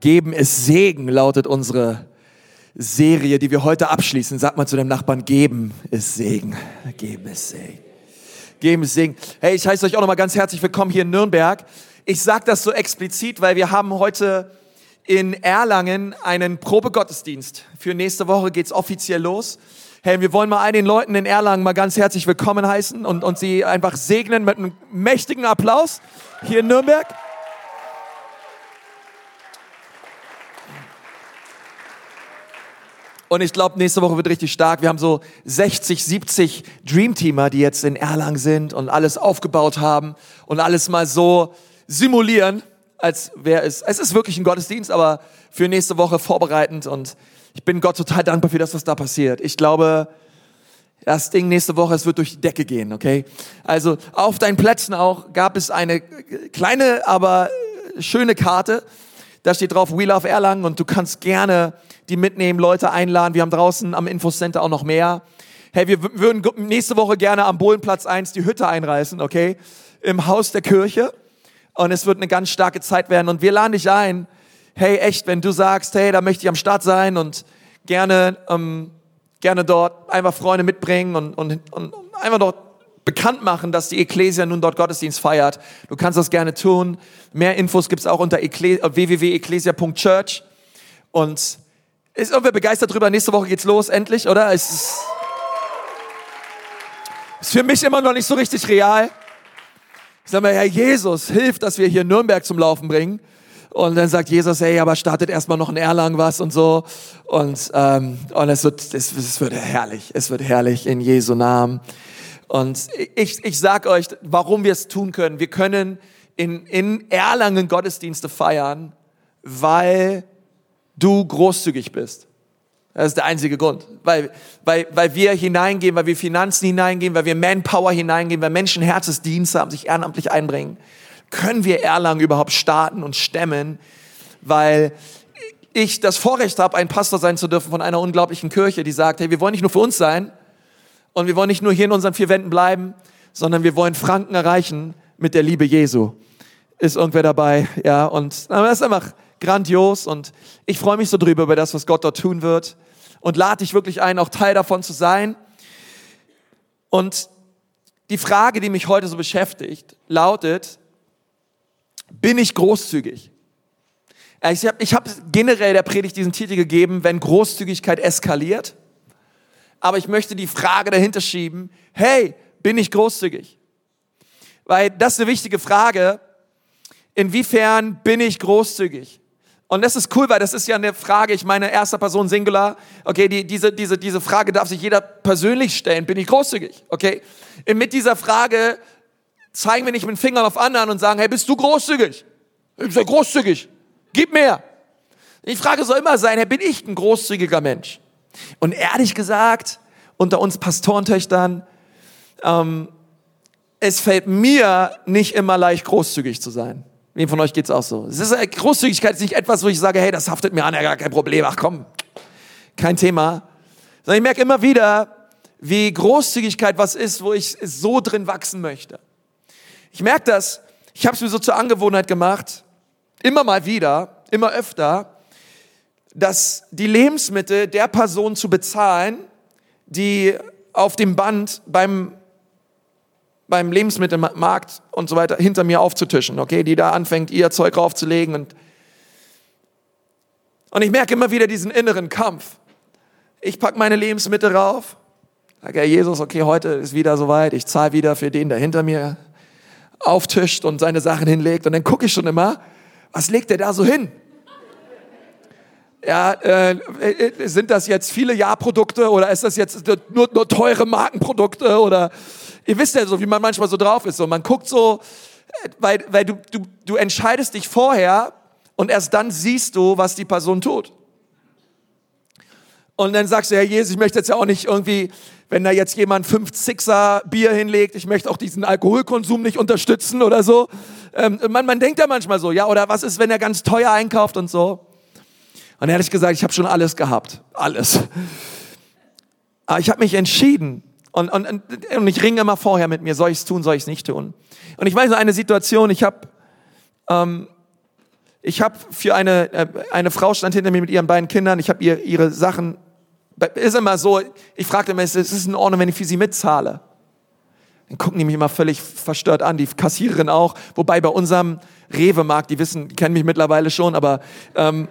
Geben ist Segen, lautet unsere Serie, die wir heute abschließen. Sag mal zu dem Nachbarn, geben ist Segen. Geben ist Segen. Geben ist Segen. Hey, ich heiße euch auch nochmal ganz herzlich willkommen hier in Nürnberg. Ich sage das so explizit, weil wir haben heute in Erlangen einen Probegottesdienst. Für nächste Woche geht's offiziell los. Hey, wir wollen mal all den Leuten in Erlangen mal ganz herzlich willkommen heißen und, und sie einfach segnen mit einem mächtigen Applaus hier in Nürnberg. Und ich glaube, nächste Woche wird richtig stark. Wir haben so 60, 70 Dreamteamer, die jetzt in Erlangen sind und alles aufgebaut haben und alles mal so simulieren, als wäre es, es ist wirklich ein Gottesdienst, aber für nächste Woche vorbereitend und ich bin Gott total dankbar für das, was da passiert. Ich glaube, das Ding nächste Woche, es wird durch die Decke gehen, okay? Also auf deinen Plätzen auch gab es eine kleine, aber schöne Karte. Da steht drauf We Love Erlangen und du kannst gerne die mitnehmen, Leute einladen. Wir haben draußen am Infocenter auch noch mehr. Hey, wir würden nächste Woche gerne am Bohlenplatz 1 die Hütte einreißen, okay? Im Haus der Kirche. Und es wird eine ganz starke Zeit werden. Und wir laden dich ein. Hey, echt, wenn du sagst, hey, da möchte ich am Start sein und gerne, ähm, gerne dort einfach Freunde mitbringen und, und, und einfach dort bekannt machen, dass die Ecclesia nun dort Gottesdienst feiert. Du kannst das gerne tun. Mehr Infos gibt's auch unter www.ecclesia.church. Und ist irgendwer begeistert drüber? Nächste Woche geht's los, endlich, oder? Es ist, ist für mich immer noch nicht so richtig real. Ich sage mal, Herr Jesus, hilf, dass wir hier Nürnberg zum Laufen bringen. Und dann sagt Jesus, hey, aber startet erstmal noch in Erlangen was und so. Und, ähm, und es, wird, es, es wird herrlich. Es wird herrlich in Jesu Namen. Und ich, ich sag euch, warum wir es tun können. Wir können in, in Erlangen Gottesdienste feiern, weil du großzügig bist. Das ist der einzige Grund. Weil, weil, weil wir hineingehen, weil wir Finanzen hineingehen, weil wir Manpower hineingehen, weil Menschen Herzensdienst haben, sich ehrenamtlich einbringen, können wir Erlangen überhaupt starten und stemmen, weil ich das Vorrecht habe, ein Pastor sein zu dürfen von einer unglaublichen Kirche, die sagt, hey, wir wollen nicht nur für uns sein und wir wollen nicht nur hier in unseren vier Wänden bleiben, sondern wir wollen Franken erreichen mit der Liebe Jesu. Ist irgendwer dabei? Ja, und das ist einfach grandios und ich freue mich so drüber über das, was Gott dort tun wird und lade dich wirklich ein, auch Teil davon zu sein. Und die Frage, die mich heute so beschäftigt, lautet, bin ich großzügig? Ich habe ich hab generell der Predigt diesen Titel gegeben, wenn Großzügigkeit eskaliert. Aber ich möchte die Frage dahinter schieben, hey, bin ich großzügig? Weil das ist eine wichtige Frage. Inwiefern bin ich großzügig? Und das ist cool, weil das ist ja eine Frage, ich meine, erster Person Singular. Okay, die, diese, diese, diese Frage darf sich jeder persönlich stellen. Bin ich großzügig? Okay? Und mit dieser Frage zeigen wir nicht mit den Fingern auf anderen und sagen, hey, bist du großzügig? Ich bin großzügig. Gib mehr. Die Frage soll immer sein, hey, bin ich ein großzügiger Mensch? Und ehrlich gesagt, unter uns Pastorentöchtern, ähm, es fällt mir nicht immer leicht, großzügig zu sein. Wem von euch geht's auch so? Es ist, äh, Großzügigkeit ist nicht etwas, wo ich sage, hey, das haftet mir an, ja, gar kein Problem, ach komm, kein Thema. Sondern ich merke immer wieder, wie Großzügigkeit was ist, wo ich so drin wachsen möchte. Ich merke das, ich habe es mir so zur Angewohnheit gemacht, immer mal wieder, immer öfter, dass die Lebensmittel der Person zu bezahlen, die auf dem Band beim beim Lebensmittelmarkt und so weiter hinter mir aufzutischen, okay, die da anfängt, ihr Zeug raufzulegen und und ich merke immer wieder diesen inneren Kampf. Ich pack meine Lebensmittel rauf, sage, Herr Jesus, okay, heute ist wieder soweit, ich zahle wieder für den, der hinter mir auftischt und seine Sachen hinlegt. Und dann gucke ich schon immer, was legt der da so hin? Ja, äh, äh sind das jetzt viele Jahrprodukte oder ist das jetzt nur, nur teure Markenprodukte oder Ihr wisst ja so, wie man manchmal so drauf ist. So, man guckt so, weil, weil du, du, du entscheidest dich vorher und erst dann siehst du, was die Person tut. Und dann sagst du, Herr Jesus, ich möchte jetzt ja auch nicht irgendwie, wenn da jetzt jemand fünf Sixer Bier hinlegt, ich möchte auch diesen Alkoholkonsum nicht unterstützen oder so. Ähm, man, man denkt ja manchmal so, ja, oder was ist, wenn er ganz teuer einkauft und so. Und ehrlich gesagt, ich habe schon alles gehabt, alles. Aber ich habe mich entschieden, und, und, und ich ringe immer vorher mit mir, soll ich es tun, soll ich es nicht tun? Und ich weiß noch eine Situation, ich habe ähm, Ich habe für eine, äh, eine Frau stand hinter mir mit ihren beiden Kindern, ich habe ihr ihre Sachen, ist immer so, ich fragte immer, ist es in Ordnung, wenn ich für sie mitzahle? Dann gucken die mich immer völlig verstört an, die Kassiererin auch, wobei bei unserem Rewe-Markt, die wissen, die kennen mich mittlerweile schon, aber ähm,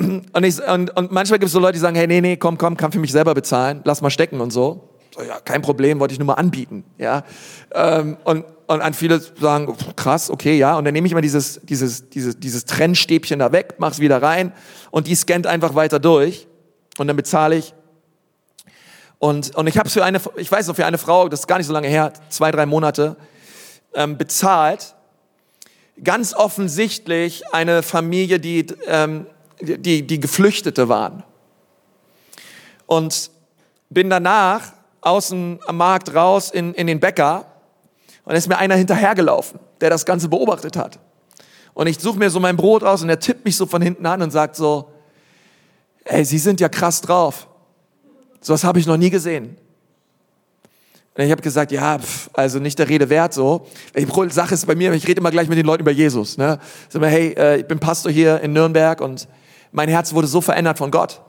und, ich, und, und manchmal gibt es so Leute, die sagen, hey, nee, nee, komm, komm, kann für mich selber bezahlen, lass mal stecken und so. so ja, kein Problem, wollte ich nur mal anbieten, ja. Ähm, und, und an viele sagen, krass, okay, ja. Und dann nehme ich immer dieses, dieses, dieses, dieses Trennstäbchen da weg, mach's wieder rein und die scannt einfach weiter durch und dann bezahle ich. Und, und ich habe für eine, ich weiß noch, für eine Frau, das ist gar nicht so lange her, zwei, drei Monate, ähm, bezahlt. Ganz offensichtlich eine Familie, die, ähm, die, die Geflüchtete waren. Und bin danach außen am Markt raus in, in den Bäcker und ist mir einer hinterhergelaufen, der das Ganze beobachtet hat. Und ich suche mir so mein Brot aus und er tippt mich so von hinten an und sagt so, ey, Sie sind ja krass drauf. So was habe ich noch nie gesehen. Und ich habe gesagt, ja, pf, also nicht der Rede wert so. Die Sache ist bei mir, ich rede immer gleich mit den Leuten über Jesus. Ne? Sag mal, hey, äh, ich bin Pastor hier in Nürnberg und mein Herz wurde so verändert von Gott.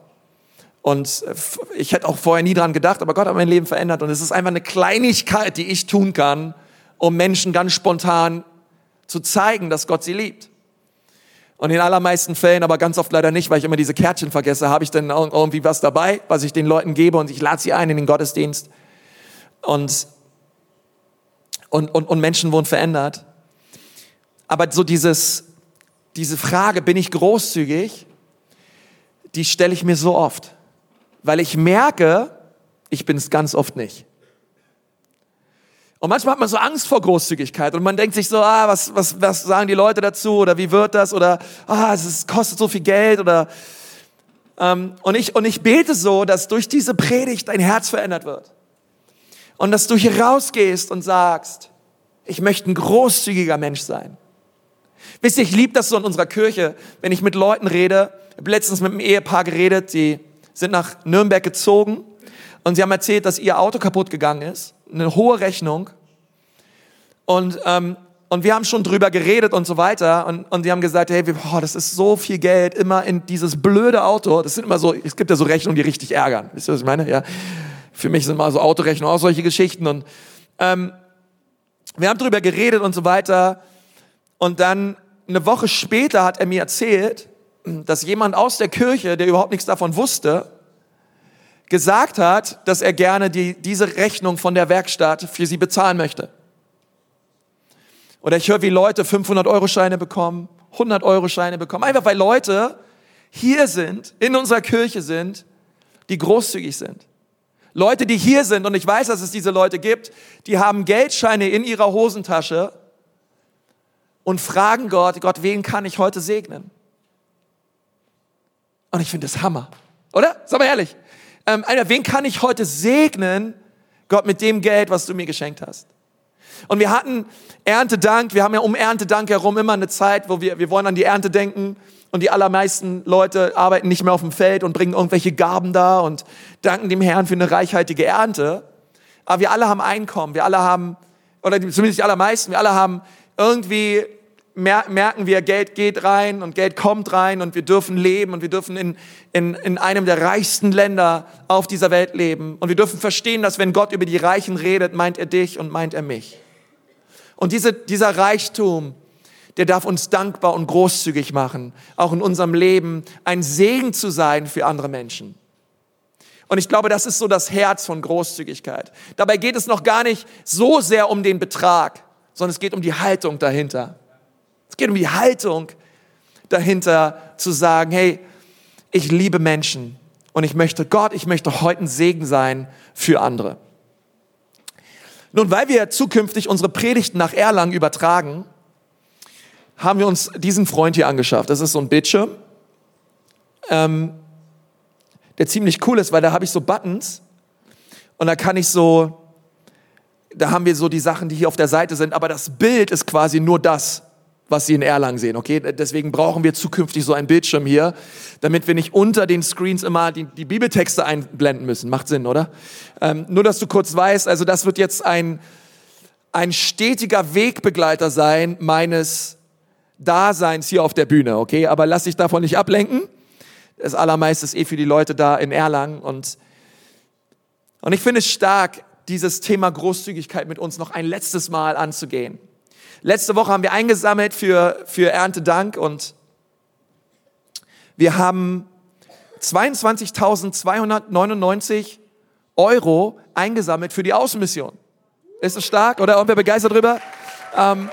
Und äh, ich hätte auch vorher nie dran gedacht, aber Gott hat mein Leben verändert. Und es ist einfach eine Kleinigkeit, die ich tun kann, um Menschen ganz spontan zu zeigen, dass Gott sie liebt. Und in allermeisten Fällen, aber ganz oft leider nicht, weil ich immer diese Kärtchen vergesse, habe ich dann irgendwie was dabei, was ich den Leuten gebe und ich lade sie ein in den Gottesdienst. Und, und, und, und Menschen wurden verändert. Aber so dieses, diese Frage, bin ich großzügig, die stelle ich mir so oft weil ich merke, ich bin es ganz oft nicht. Und manchmal hat man so Angst vor Großzügigkeit und man denkt sich so, ah, was, was, was sagen die Leute dazu oder wie wird das oder ah, es ist, kostet so viel Geld oder ähm, und ich und ich bete so, dass durch diese Predigt dein Herz verändert wird und dass du hier rausgehst und sagst, ich möchte ein großzügiger Mensch sein. Wisst ihr, ich liebe das so in unserer Kirche, wenn ich mit Leuten rede. Letztens mit einem Ehepaar geredet, die sind nach Nürnberg gezogen und sie haben erzählt, dass ihr Auto kaputt gegangen ist, eine hohe Rechnung. Und, ähm, und wir haben schon drüber geredet und so weiter. Und, und sie haben gesagt, hey, boah, das ist so viel Geld, immer in dieses blöde Auto. Das sind immer so, es gibt ja so Rechnungen, die richtig ärgern. Wisst ihr, was ich meine? Ja. Für mich sind mal so Autorechnungen auch solche Geschichten. Und ähm, wir haben drüber geredet und so weiter. Und dann eine Woche später hat er mir erzählt, dass jemand aus der Kirche, der überhaupt nichts davon wusste, gesagt hat, dass er gerne die, diese Rechnung von der Werkstatt für sie bezahlen möchte. Oder ich höre, wie Leute 500-Euro-Scheine bekommen, 100-Euro-Scheine bekommen, einfach weil Leute hier sind, in unserer Kirche sind, die großzügig sind. Leute, die hier sind, und ich weiß, dass es diese Leute gibt, die haben Geldscheine in ihrer Hosentasche und fragen Gott, Gott, wen kann ich heute segnen? Und ich finde das Hammer. Oder? Sag mal ehrlich. Ähm, einer, wen kann ich heute segnen, Gott, mit dem Geld, was du mir geschenkt hast? Und wir hatten Erntedank, wir haben ja um Erntedank herum immer eine Zeit, wo wir, wir wollen an die Ernte denken und die allermeisten Leute arbeiten nicht mehr auf dem Feld und bringen irgendwelche Gaben da und danken dem Herrn für eine reichhaltige Ernte. Aber wir alle haben Einkommen, wir alle haben, oder zumindest die allermeisten, wir alle haben irgendwie merken wir, Geld geht rein und Geld kommt rein und wir dürfen leben und wir dürfen in, in, in einem der reichsten Länder auf dieser Welt leben. Und wir dürfen verstehen, dass wenn Gott über die Reichen redet, meint er dich und meint er mich. Und diese, dieser Reichtum, der darf uns dankbar und großzügig machen, auch in unserem Leben ein Segen zu sein für andere Menschen. Und ich glaube, das ist so das Herz von Großzügigkeit. Dabei geht es noch gar nicht so sehr um den Betrag, sondern es geht um die Haltung dahinter. Es geht um die Haltung dahinter zu sagen, hey, ich liebe Menschen und ich möchte Gott, ich möchte heute ein Segen sein für andere. Nun, weil wir zukünftig unsere Predigten nach Erlangen übertragen, haben wir uns diesen Freund hier angeschafft. Das ist so ein Bildschirm, ähm, der ziemlich cool ist, weil da habe ich so Buttons und da kann ich so, da haben wir so die Sachen, die hier auf der Seite sind, aber das Bild ist quasi nur das, was Sie in Erlangen sehen. Okay, deswegen brauchen wir zukünftig so einen Bildschirm hier, damit wir nicht unter den Screens immer die, die Bibeltexte einblenden müssen. Macht Sinn, oder? Ähm, nur, dass du kurz weißt, also das wird jetzt ein, ein stetiger Wegbegleiter sein meines Daseins hier auf der Bühne, okay? Aber lass dich davon nicht ablenken. Das allermeiste ist eh für die Leute da in Erlangen und, und ich finde es stark, dieses Thema Großzügigkeit mit uns noch ein letztes Mal anzugehen. Letzte Woche haben wir eingesammelt für, für Erntedank und wir haben 22.299 Euro eingesammelt für die Außenmission. Ist es stark oder irgendwer begeistert drüber? Ähm,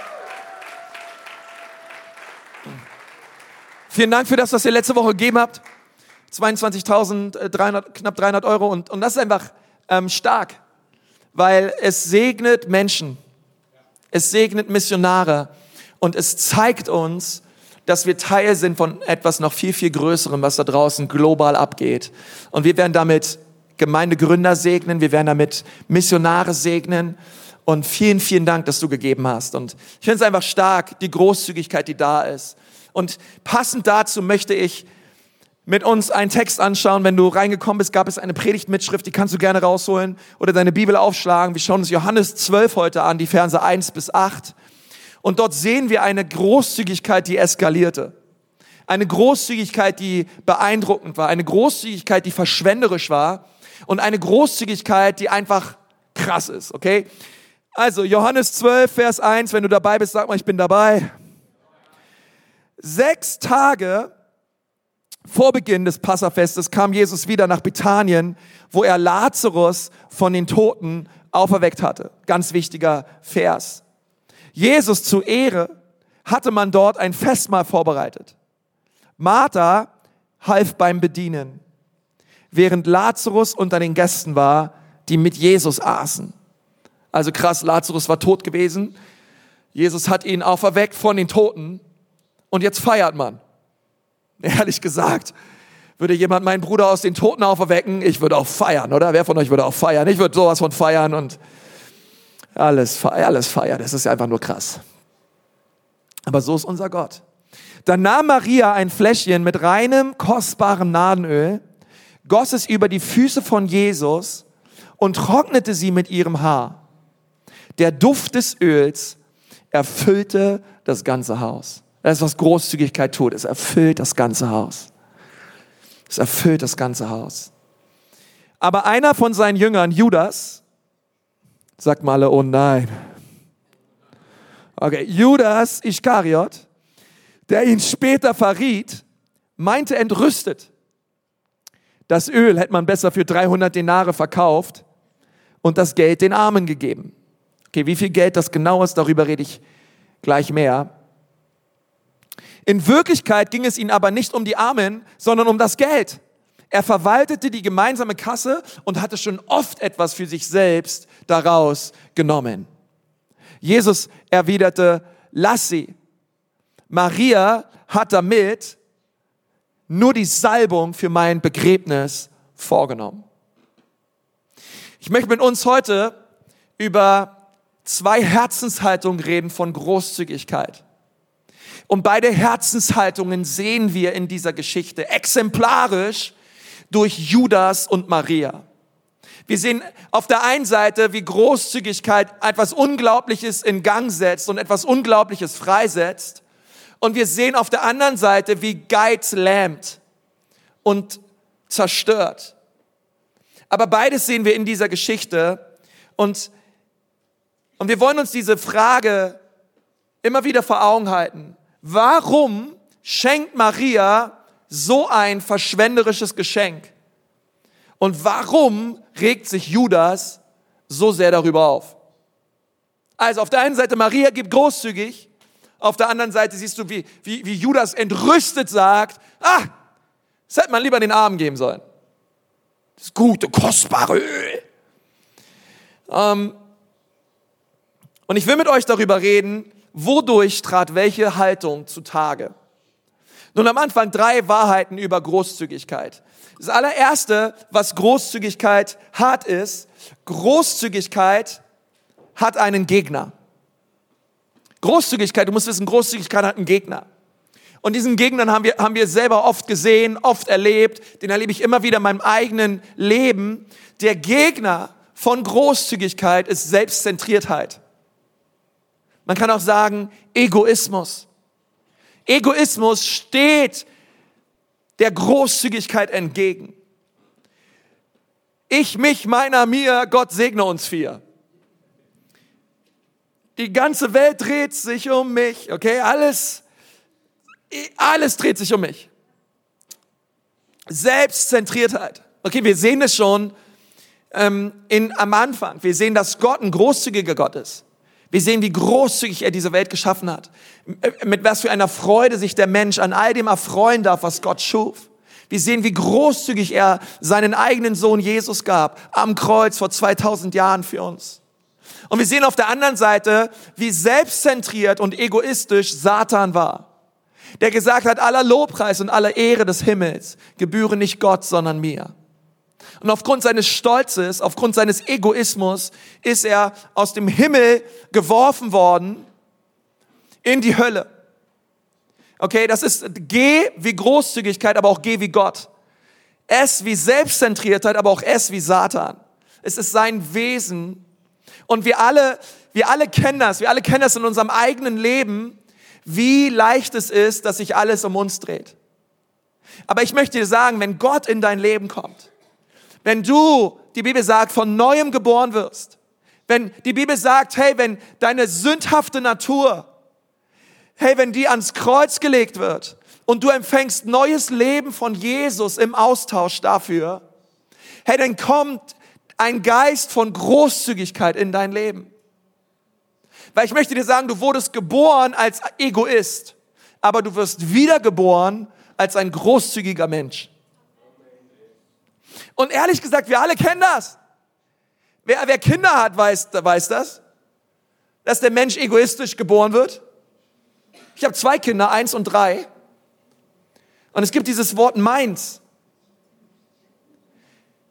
vielen Dank für das, was ihr letzte Woche gegeben habt. 22.300, knapp 300 Euro und, und das ist einfach ähm, stark, weil es segnet Menschen, es segnet Missionare und es zeigt uns, dass wir Teil sind von etwas noch viel, viel Größerem, was da draußen global abgeht. Und wir werden damit Gemeindegründer segnen, wir werden damit Missionare segnen. Und vielen, vielen Dank, dass du gegeben hast. Und ich finde es einfach stark, die Großzügigkeit, die da ist. Und passend dazu möchte ich mit uns einen Text anschauen. Wenn du reingekommen bist, gab es eine Predigtmitschrift, die kannst du gerne rausholen oder deine Bibel aufschlagen. Wir schauen uns Johannes 12 heute an, die Verse 1 bis 8. Und dort sehen wir eine Großzügigkeit, die eskalierte. Eine Großzügigkeit, die beeindruckend war. Eine Großzügigkeit, die verschwenderisch war. Und eine Großzügigkeit, die einfach krass ist, okay? Also, Johannes 12, Vers 1, wenn du dabei bist, sag mal, ich bin dabei. Sechs Tage vor Beginn des Passafestes kam Jesus wieder nach Bethanien, wo er Lazarus von den Toten auferweckt hatte. Ganz wichtiger Vers. Jesus zu Ehre hatte man dort ein Festmahl vorbereitet. Martha half beim Bedienen, während Lazarus unter den Gästen war, die mit Jesus aßen. Also krass, Lazarus war tot gewesen. Jesus hat ihn auferweckt von den Toten und jetzt feiert man. Ehrlich gesagt, würde jemand meinen Bruder aus den Toten auferwecken, ich würde auch feiern, oder? Wer von euch würde auch feiern? Ich würde sowas von feiern und alles, alles feiern. Das ist einfach nur krass. Aber so ist unser Gott. Dann nahm Maria ein Fläschchen mit reinem, kostbarem Nadenöl, goss es über die Füße von Jesus und trocknete sie mit ihrem Haar. Der Duft des Öls erfüllte das ganze Haus. Das ist, was Großzügigkeit tut. Es erfüllt das ganze Haus. Es erfüllt das ganze Haus. Aber einer von seinen Jüngern, Judas, sagt mal alle, oh nein. Okay, Judas Iskariot, der ihn später verriet, meinte entrüstet. Das Öl hätte man besser für 300 Denare verkauft und das Geld den Armen gegeben. Okay, wie viel Geld das genau ist, darüber rede ich gleich mehr. In Wirklichkeit ging es ihnen aber nicht um die Armen, sondern um das Geld. Er verwaltete die gemeinsame Kasse und hatte schon oft etwas für sich selbst daraus genommen. Jesus erwiderte, lass sie. Maria hat damit nur die Salbung für mein Begräbnis vorgenommen. Ich möchte mit uns heute über zwei Herzenshaltungen reden von Großzügigkeit. Und beide Herzenshaltungen sehen wir in dieser Geschichte exemplarisch durch Judas und Maria. Wir sehen auf der einen Seite, wie Großzügigkeit etwas Unglaubliches in Gang setzt und etwas Unglaubliches freisetzt. Und wir sehen auf der anderen Seite, wie Geiz lähmt und zerstört. Aber beides sehen wir in dieser Geschichte. Und, und wir wollen uns diese Frage immer wieder vor Augen halten. Warum schenkt Maria so ein verschwenderisches Geschenk? Und warum regt sich Judas so sehr darüber auf? Also auf der einen Seite, Maria gibt großzügig, auf der anderen Seite siehst du, wie, wie, wie Judas entrüstet sagt, ah, das hätte man lieber den Armen geben sollen. Das gute, kostbare Öl. Ähm, und ich will mit euch darüber reden, Wodurch trat welche Haltung zutage? Nun am Anfang drei Wahrheiten über Großzügigkeit. Das allererste, was Großzügigkeit hat, ist, Großzügigkeit hat einen Gegner. Großzügigkeit, du musst wissen, Großzügigkeit hat einen Gegner. Und diesen Gegnern haben wir, haben wir selber oft gesehen, oft erlebt, den erlebe ich immer wieder in meinem eigenen Leben. Der Gegner von Großzügigkeit ist Selbstzentriertheit. Man kann auch sagen Egoismus. Egoismus steht der Großzügigkeit entgegen. Ich, mich, meiner, mir, Gott segne uns vier. Die ganze Welt dreht sich um mich, okay? Alles, alles dreht sich um mich. Selbstzentriertheit. Okay, wir sehen es schon ähm, in, am Anfang. Wir sehen, dass Gott ein großzügiger Gott ist. Wir sehen, wie großzügig er diese Welt geschaffen hat. Mit was für einer Freude sich der Mensch an all dem erfreuen darf, was Gott schuf. Wir sehen, wie großzügig er seinen eigenen Sohn Jesus gab, am Kreuz vor 2000 Jahren für uns. Und wir sehen auf der anderen Seite, wie selbstzentriert und egoistisch Satan war. Der gesagt hat, aller Lobpreis und aller Ehre des Himmels gebühren nicht Gott, sondern mir. Und aufgrund seines Stolzes, aufgrund seines Egoismus ist er aus dem Himmel geworfen worden in die Hölle. Okay, das ist G wie Großzügigkeit, aber auch G wie Gott. S wie Selbstzentriertheit, aber auch S wie Satan. Es ist sein Wesen. Und wir alle, wir alle kennen das. Wir alle kennen das in unserem eigenen Leben, wie leicht es ist, dass sich alles um uns dreht. Aber ich möchte dir sagen, wenn Gott in dein Leben kommt, wenn du, die Bibel sagt, von neuem geboren wirst, wenn die Bibel sagt, hey, wenn deine sündhafte Natur hey, wenn die ans Kreuz gelegt wird und du empfängst neues Leben von Jesus im Austausch dafür, hey, dann kommt ein Geist von Großzügigkeit in dein Leben. Weil ich möchte dir sagen, du wurdest geboren als Egoist, aber du wirst wiedergeboren als ein großzügiger Mensch. Und ehrlich gesagt, wir alle kennen das. Wer, wer Kinder hat, weiß, weiß das, dass der Mensch egoistisch geboren wird. Ich habe zwei Kinder, eins und drei. Und es gibt dieses Wort meins.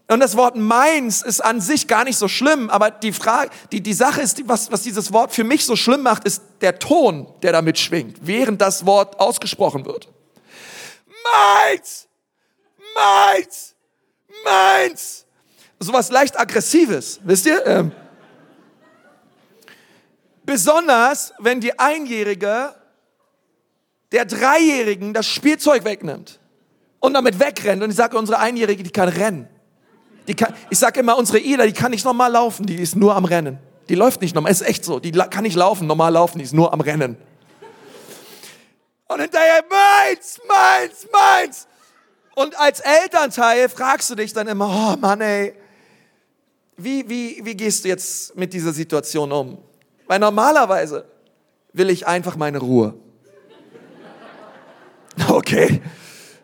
Und das Wort meins ist an sich gar nicht so schlimm, aber die Frage, die, die Sache ist, was, was dieses Wort für mich so schlimm macht, ist der Ton, der damit schwingt, während das Wort ausgesprochen wird. Meins! Meins! Meins! Sowas leicht aggressives, wisst ihr? Ähm, besonders, wenn die Einjährige der Dreijährigen das Spielzeug wegnimmt und damit wegrennt. Und ich sage, unsere Einjährige, die kann rennen. Die kann, ich sage immer, unsere Ida, die kann nicht normal laufen, die ist nur am Rennen. Die läuft nicht normal, ist echt so. Die kann nicht laufen, normal laufen, die ist nur am Rennen. Und hinterher, meins, meins, meins. Und als Elternteil fragst du dich dann immer, oh Mann, ey, wie, wie, wie gehst du jetzt mit dieser Situation um? Weil normalerweise will ich einfach meine Ruhe. Okay.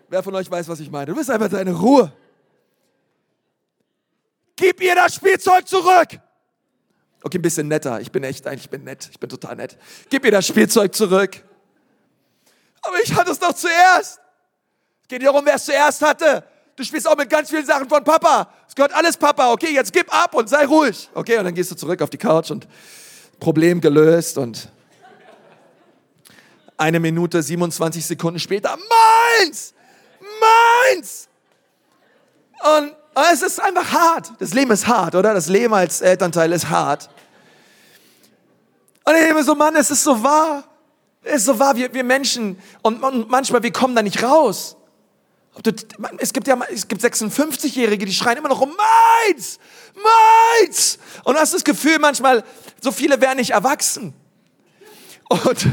Wer von euch weiß, was ich meine? Du bist einfach deine Ruhe. Gib ihr das Spielzeug zurück. Okay, ein bisschen netter. Ich bin echt, ich bin nett. Ich bin total nett. Gib ihr das Spielzeug zurück. Aber ich hatte es doch zuerst. Es geht darum, wer es zuerst hatte. Du spielst auch mit ganz vielen Sachen von Papa. Es gehört alles Papa. Okay, jetzt gib ab und sei ruhig. Okay, und dann gehst du zurück auf die Couch und Problem gelöst und eine Minute 27 Sekunden später, meins, meins. Und es ist einfach hart. Das Leben ist hart, oder? Das Leben als Elternteil ist hart. Und ich denke mir so, Mann, es ist so wahr. Es ist so wahr, wir, wir Menschen, und, und manchmal, wir kommen da nicht raus. Es gibt ja, es gibt 56-Jährige, die schreien immer noch um meins, meins. Und du hast das Gefühl manchmal, so viele wären nicht erwachsen. Und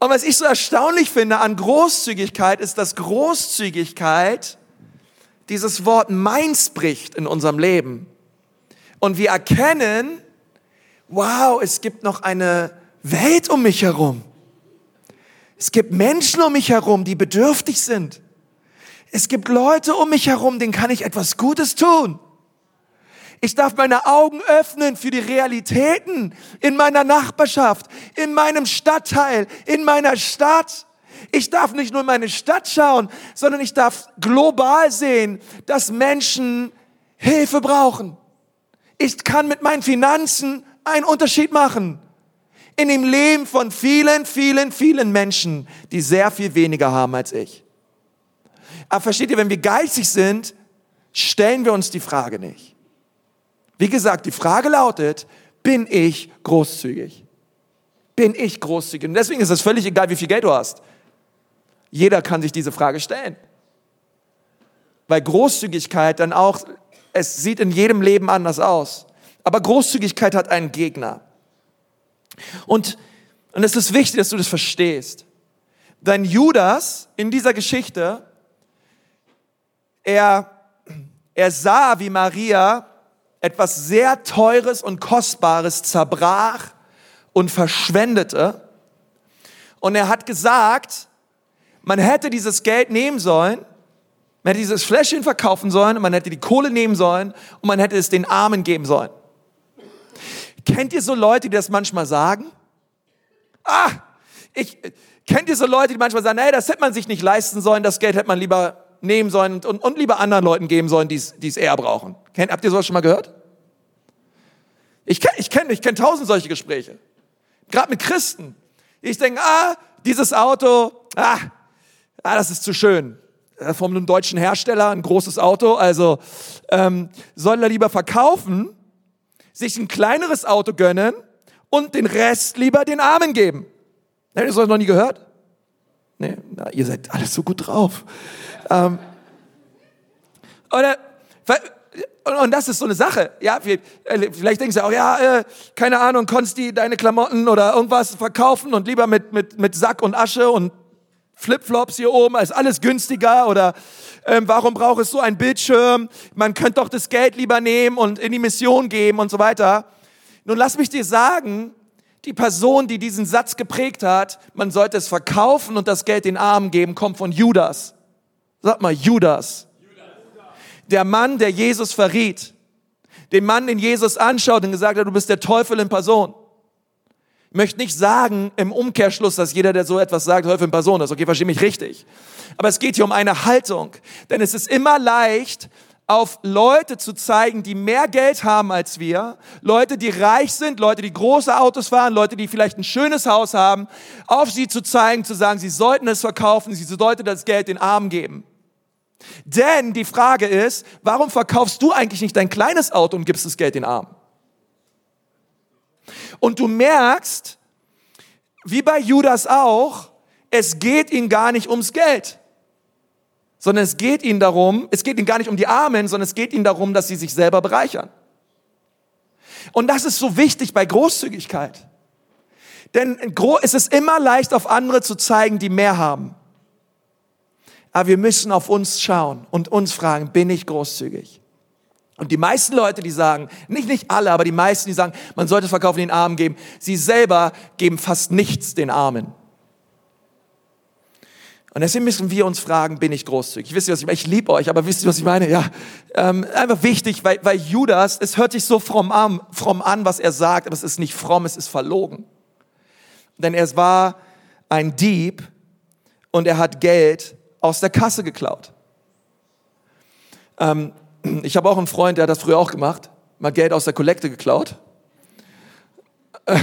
und was ich so erstaunlich finde an Großzügigkeit, ist, dass Großzügigkeit dieses Wort meins bricht in unserem Leben. Und wir erkennen, wow, es gibt noch eine Welt um mich herum. Es gibt Menschen um mich herum, die bedürftig sind. Es gibt Leute um mich herum, denen kann ich etwas Gutes tun. Ich darf meine Augen öffnen für die Realitäten in meiner Nachbarschaft, in meinem Stadtteil, in meiner Stadt. Ich darf nicht nur in meine Stadt schauen, sondern ich darf global sehen, dass Menschen Hilfe brauchen. Ich kann mit meinen Finanzen einen Unterschied machen. In dem Leben von vielen, vielen, vielen Menschen, die sehr viel weniger haben als ich. Aber versteht ihr, wenn wir geizig sind, stellen wir uns die Frage nicht. Wie gesagt, die Frage lautet, bin ich großzügig? Bin ich großzügig? Und deswegen ist es völlig egal, wie viel Geld du hast. Jeder kann sich diese Frage stellen. Weil Großzügigkeit dann auch, es sieht in jedem Leben anders aus. Aber Großzügigkeit hat einen Gegner. Und, und es ist wichtig, dass du das verstehst. Denn Judas in dieser Geschichte, er, er sah, wie Maria etwas sehr Teures und Kostbares zerbrach und verschwendete. Und er hat gesagt, man hätte dieses Geld nehmen sollen, man hätte dieses Fläschchen verkaufen sollen, man hätte die Kohle nehmen sollen und man hätte es den Armen geben sollen. Kennt ihr so Leute, die das manchmal sagen? Ah, ich, kennt ihr so Leute, die manchmal sagen, hey, das hätte man sich nicht leisten sollen, das Geld hätte man lieber nehmen sollen und, und, und lieber anderen Leuten geben sollen, die es eher brauchen. Kennt, habt ihr sowas schon mal gehört? Ich kenne ich kenn, ich kenn tausend solche Gespräche. Gerade mit Christen. Ich denke, ah, dieses Auto, ah, ah, das ist zu schön. Äh, von einem deutschen Hersteller, ein großes Auto, also ähm, soll er lieber verkaufen, sich ein kleineres Auto gönnen und den Rest lieber den Armen geben. Habt ihr das noch nie gehört? Nee, na, ihr seid alles so gut drauf. Ähm, oder, und das ist so eine Sache. Ja, äh, vielleicht denkst du auch, ja, äh, keine Ahnung, konntest du deine Klamotten oder irgendwas verkaufen und lieber mit, mit, mit Sack und Asche und Flipflops hier oben, ist alles günstiger oder ähm, warum braucht es so ein Bildschirm? Man könnte doch das Geld lieber nehmen und in die Mission geben und so weiter. Nun lass mich dir sagen, die Person, die diesen Satz geprägt hat, man sollte es verkaufen und das Geld den Armen geben, kommt von Judas. Sag mal, Judas. Der Mann, der Jesus verriet. Den Mann, den Jesus anschaut und gesagt hat, du bist der Teufel in Person. Ich möchte nicht sagen im Umkehrschluss, dass jeder, der so etwas sagt, Teufel in Person ist. Okay, verstehe mich richtig. Aber es geht hier um eine Haltung. Denn es ist immer leicht, auf Leute zu zeigen, die mehr Geld haben als wir, Leute, die reich sind, Leute, die große Autos fahren, Leute, die vielleicht ein schönes Haus haben, auf sie zu zeigen, zu sagen, sie sollten es verkaufen, sie sollten das Geld den Armen geben. Denn die Frage ist, warum verkaufst du eigentlich nicht dein kleines Auto und gibst das Geld den Armen? Und du merkst, wie bei Judas auch, es geht ihm gar nicht ums Geld, sondern es geht ihnen darum, es geht ihnen gar nicht um die Armen, sondern es geht ihnen darum, dass sie sich selber bereichern. Und das ist so wichtig bei Großzügigkeit. Denn es ist immer leicht, auf andere zu zeigen, die mehr haben. Aber wir müssen auf uns schauen und uns fragen, bin ich großzügig? Und die meisten Leute, die sagen, nicht, nicht alle, aber die meisten, die sagen, man sollte Verkaufen den Armen geben, sie selber geben fast nichts den Armen. Und deswegen müssen wir uns fragen, bin ich großzügig? Wisst ihr, was ich meine? Ich liebe euch, aber wisst ihr, was ich meine? Ja, ähm, einfach wichtig, weil, weil Judas, es hört sich so fromm an, fromm an, was er sagt, aber es ist nicht fromm, es ist verlogen. Denn er war ein Dieb und er hat Geld aus der Kasse geklaut. Ähm, ich habe auch einen Freund, der hat das früher auch gemacht, mal Geld aus der Kollekte geklaut.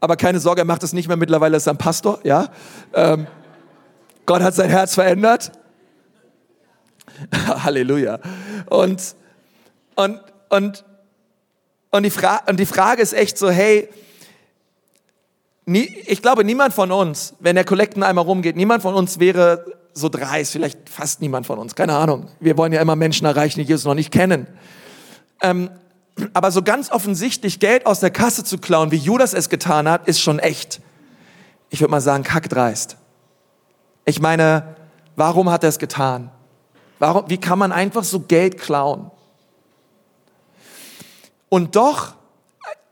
Aber keine Sorge, er macht das nicht mehr. Mittlerweile ist er ein Pastor, ja. Ähm, Gott hat sein Herz verändert. Halleluja. Und, und, und, und, die und die Frage ist echt so, hey, nie, ich glaube, niemand von uns, wenn der Kollekten einmal rumgeht, niemand von uns wäre so dreist, vielleicht fast niemand von uns, keine Ahnung. Wir wollen ja immer Menschen erreichen, die Jesus noch nicht kennen. Ähm, aber so ganz offensichtlich Geld aus der Kasse zu klauen, wie Judas es getan hat, ist schon echt, ich würde mal sagen, kackdreist. Ich meine, warum hat er es getan? Warum, wie kann man einfach so Geld klauen? Und doch,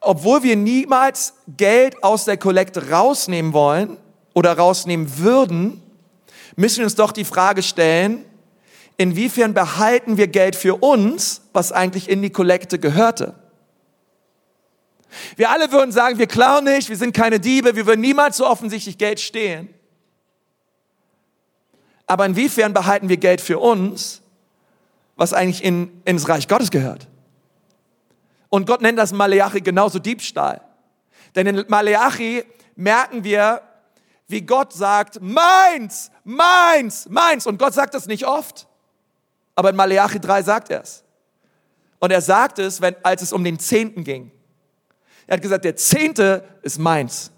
obwohl wir niemals Geld aus der Kollekte rausnehmen wollen oder rausnehmen würden, müssen wir uns doch die Frage stellen, inwiefern behalten wir Geld für uns, was eigentlich in die Kollekte gehörte? Wir alle würden sagen, wir klauen nicht, wir sind keine Diebe, wir würden niemals so offensichtlich Geld stehlen. Aber inwiefern behalten wir Geld für uns, was eigentlich in, ins Reich Gottes gehört? Und Gott nennt das Maleachi genauso Diebstahl. Denn in Maleachi merken wir, wie Gott sagt, meins, meins, meins. Und Gott sagt das nicht oft, aber in Malachi 3 sagt er es. Und er sagt es, wenn, als es um den Zehnten ging. Er hat gesagt, der Zehnte ist meins.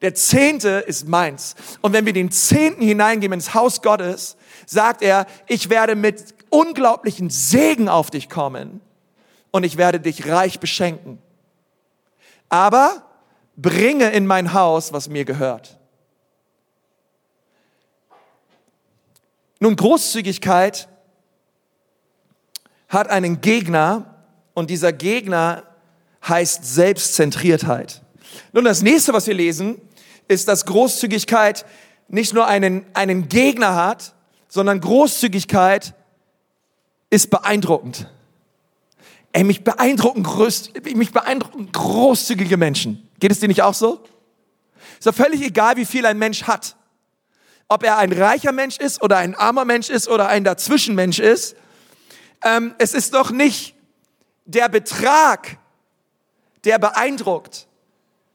Der Zehnte ist meins. Und wenn wir den Zehnten hineingeben ins Haus Gottes, sagt er, ich werde mit unglaublichen Segen auf dich kommen und ich werde dich reich beschenken. Aber bringe in mein Haus, was mir gehört. Nun, Großzügigkeit hat einen Gegner und dieser Gegner heißt Selbstzentriertheit. Nun, das nächste, was wir lesen, ist, dass Großzügigkeit nicht nur einen, einen Gegner hat, sondern Großzügigkeit ist beeindruckend. Ey, mich beeindrucken, mich beeindrucken großzügige Menschen. Geht es dir nicht auch so? Ist doch völlig egal, wie viel ein Mensch hat. Ob er ein reicher Mensch ist oder ein armer Mensch ist oder ein Dazwischenmensch ist. Ähm, es ist doch nicht der Betrag, der beeindruckt,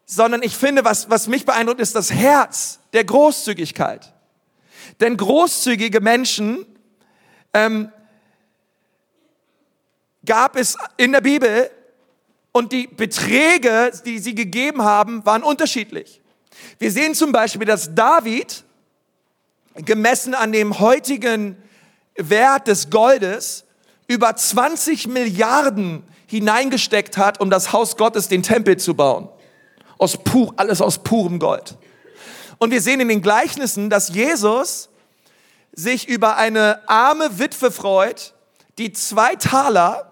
sondern ich finde, was, was mich beeindruckt, ist das Herz der Großzügigkeit. Denn großzügige Menschen ähm, gab es in der Bibel und die Beträge, die sie gegeben haben, waren unterschiedlich. Wir sehen zum Beispiel, dass David, gemessen an dem heutigen Wert des Goldes, über 20 Milliarden hineingesteckt hat, um das Haus Gottes, den Tempel zu bauen. Aus pur, alles aus purem Gold. Und wir sehen in den Gleichnissen, dass Jesus sich über eine arme Witwe freut, die zwei Taler,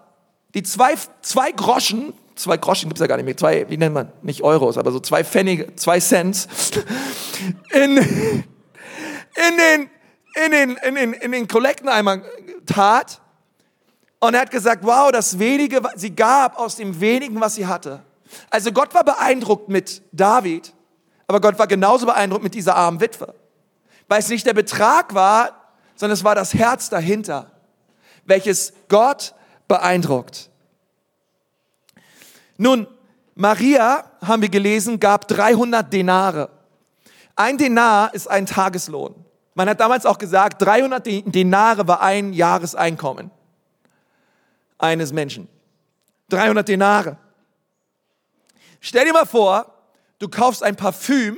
die zwei, zwei Groschen, zwei Groschen gibt's ja gar nicht mehr, zwei, wie nennt man, nicht Euros, aber so zwei Pfennige, zwei Cents, in, in den, in den, in den, in den Kollekteneimer tat. Und er hat gesagt, wow, das wenige, sie gab aus dem wenigen, was sie hatte. Also Gott war beeindruckt mit David, aber Gott war genauso beeindruckt mit dieser armen Witwe. Weil es nicht der Betrag war, sondern es war das Herz dahinter, welches Gott beeindruckt. Nun, Maria, haben wir gelesen, gab 300 Denare. Ein Denar ist ein Tageslohn. Man hat damals auch gesagt, 300 Denare war ein Jahreseinkommen eines Menschen. 300 Denare. Stell dir mal vor, du kaufst ein Parfüm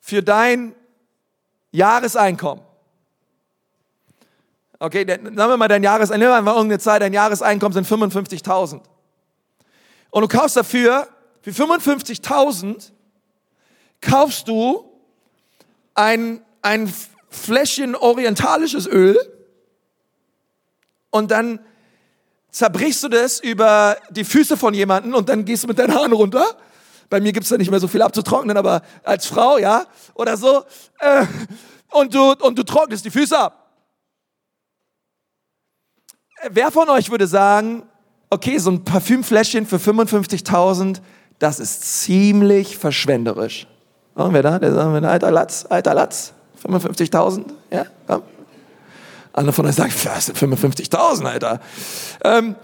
für dein Jahreseinkommen. Okay, sagen wir mal dein Jahreseinkommen, nehmen wir mal irgendeine Zeit, dein Jahreseinkommen sind 55.000. Und du kaufst dafür, für 55.000 kaufst du ein, ein Fläschchen orientalisches Öl und dann zerbrichst du das über die Füße von jemanden und dann gehst du mit deinen Haaren runter. Bei mir gibt's da nicht mehr so viel abzutrocknen, aber als Frau, ja, oder so. Äh, und, du, und du trocknest die Füße ab. Wer von euch würde sagen, okay, so ein Parfümfläschchen für 55.000, das ist ziemlich verschwenderisch. Haben wir da? Der sagen wir, alter Latz, alter Latz, 55.000, ja, komm. Andere von euch sagen, was sind 55.000, Alter? Ähm,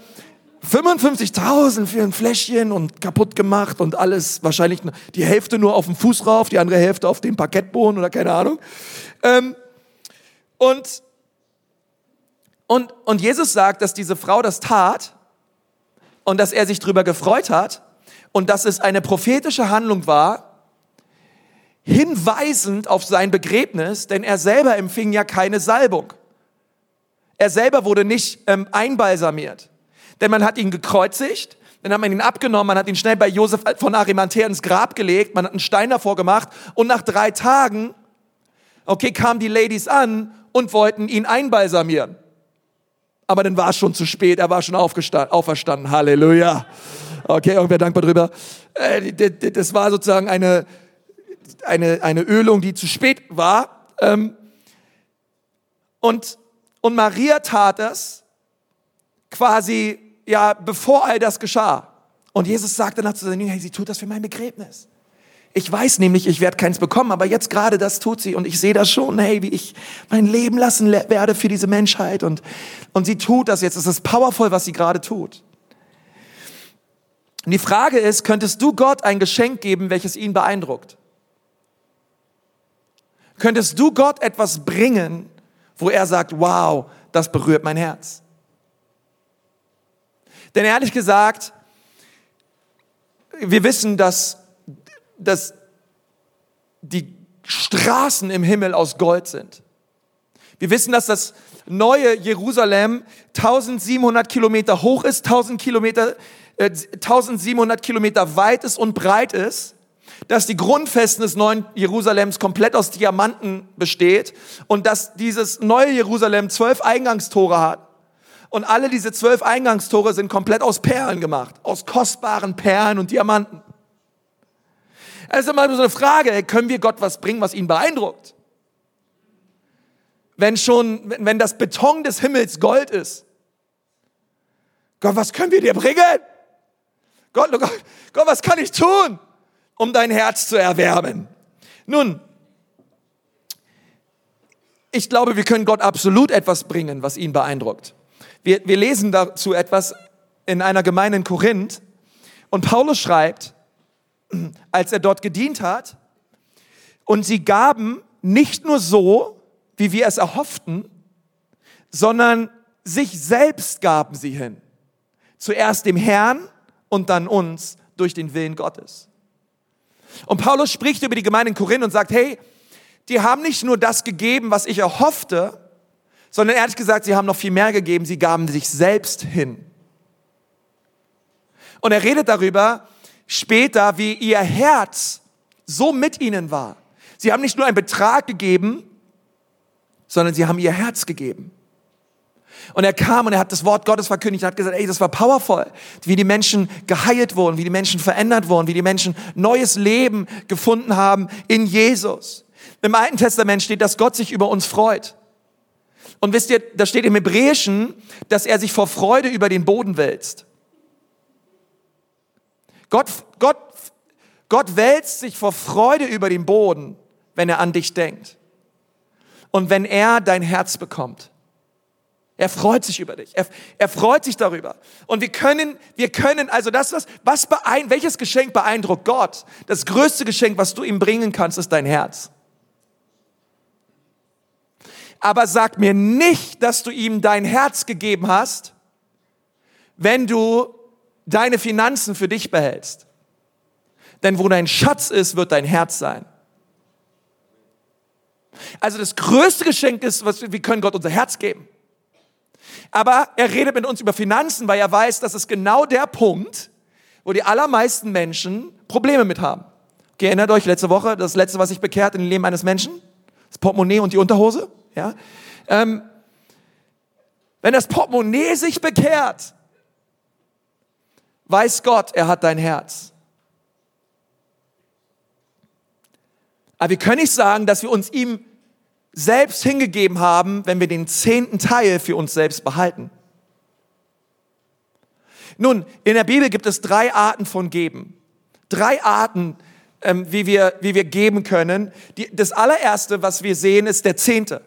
55.000 für ein Fläschchen und kaputt gemacht und alles, wahrscheinlich die Hälfte nur auf dem Fuß rauf, die andere Hälfte auf dem Parkettboden oder keine Ahnung. Ähm, und, und, und Jesus sagt, dass diese Frau das tat und dass er sich drüber gefreut hat und dass es eine prophetische Handlung war, hinweisend auf sein Begräbnis, denn er selber empfing ja keine Salbung. Er selber wurde nicht ähm, einbalsamiert, denn man hat ihn gekreuzigt, dann hat man ihn abgenommen, man hat ihn schnell bei Josef von Arimathea ins Grab gelegt, man hat einen Stein davor gemacht und nach drei Tagen, okay, kamen die Ladies an und wollten ihn einbalsamieren. Aber dann war es schon zu spät, er war schon auferstanden. Halleluja. Okay, irgendwer dankbar drüber. Äh, das war sozusagen eine, eine, eine Ölung, die zu spät war. Ähm, und und Maria tat es quasi, ja, bevor all das geschah. Und Jesus sagte dann zu seinen Jüngern, hey, sie tut das für mein Begräbnis. Ich weiß nämlich, ich werde keins bekommen, aber jetzt gerade das tut sie und ich sehe das schon, hey, wie ich mein Leben lassen werde für diese Menschheit und, und sie tut das jetzt. Es ist powerful, was sie gerade tut. Und die Frage ist, könntest du Gott ein Geschenk geben, welches ihn beeindruckt? Könntest du Gott etwas bringen, wo er sagt, wow, das berührt mein Herz. Denn ehrlich gesagt, wir wissen, dass, dass die Straßen im Himmel aus Gold sind. Wir wissen, dass das neue Jerusalem 1700 Kilometer hoch ist, 1000 Kilometer, äh, 1700 Kilometer weit ist und breit ist, dass die Grundfesten des neuen Jerusalems komplett aus Diamanten besteht und dass dieses neue Jerusalem zwölf Eingangstore hat. Und alle diese zwölf Eingangstore sind komplett aus Perlen gemacht, aus kostbaren Perlen und Diamanten. Also mal so eine Frage, können wir Gott was bringen, was ihn beeindruckt? Wenn schon, wenn das Beton des Himmels Gold ist. Gott, was können wir dir bringen? Gott, oh Gott, Gott, was kann ich tun, um dein Herz zu erwärmen? Nun, ich glaube, wir können Gott absolut etwas bringen, was ihn beeindruckt. Wir, wir lesen dazu etwas in einer Gemeinde in Korinth und Paulus schreibt, als er dort gedient hat, und sie gaben nicht nur so, wie wir es erhofften, sondern sich selbst gaben sie hin. Zuerst dem Herrn und dann uns durch den Willen Gottes. Und Paulus spricht über die Gemeinde in Korinth und sagt, hey, die haben nicht nur das gegeben, was ich erhoffte, sondern ehrlich gesagt, sie haben noch viel mehr gegeben, sie gaben sich selbst hin. Und er redet darüber später, wie ihr Herz so mit ihnen war. Sie haben nicht nur einen Betrag gegeben, sondern sie haben ihr Herz gegeben. Und er kam und er hat das Wort Gottes verkündigt und hat gesagt, ey, das war powerful, wie die Menschen geheilt wurden, wie die Menschen verändert wurden, wie die Menschen neues Leben gefunden haben in Jesus. Im Alten Testament steht, dass Gott sich über uns freut. Und wisst ihr, da steht im Hebräischen, dass er sich vor Freude über den Boden wälzt. Gott, Gott, Gott wälzt sich vor Freude über den Boden, wenn er an dich denkt und wenn er dein Herz bekommt. Er freut sich über dich. Er, er freut sich darüber. Und wir können, wir können, also das, was, was beein, welches Geschenk beeindruckt Gott? Das größte Geschenk, was du ihm bringen kannst, ist dein Herz. Aber sag mir nicht, dass du ihm dein Herz gegeben hast, wenn du deine Finanzen für dich behältst. Denn wo dein Schatz ist, wird dein Herz sein. Also das größte Geschenk ist, was wir können Gott unser Herz geben. Aber er redet mit uns über Finanzen, weil er weiß, dass es genau der Punkt, wo die allermeisten Menschen Probleme mit haben. Okay, erinnert euch letzte Woche, das letzte, was sich bekehrt in dem Leben eines Menschen? Das Portemonnaie und die Unterhose? Ja? Ähm, wenn das Portemonnaie sich bekehrt, weiß Gott, er hat dein Herz. Aber wir können nicht sagen, dass wir uns ihm selbst hingegeben haben, wenn wir den zehnten Teil für uns selbst behalten. Nun, in der Bibel gibt es drei Arten von Geben. Drei Arten, ähm, wie, wir, wie wir geben können. Die, das allererste, was wir sehen, ist der Zehnte.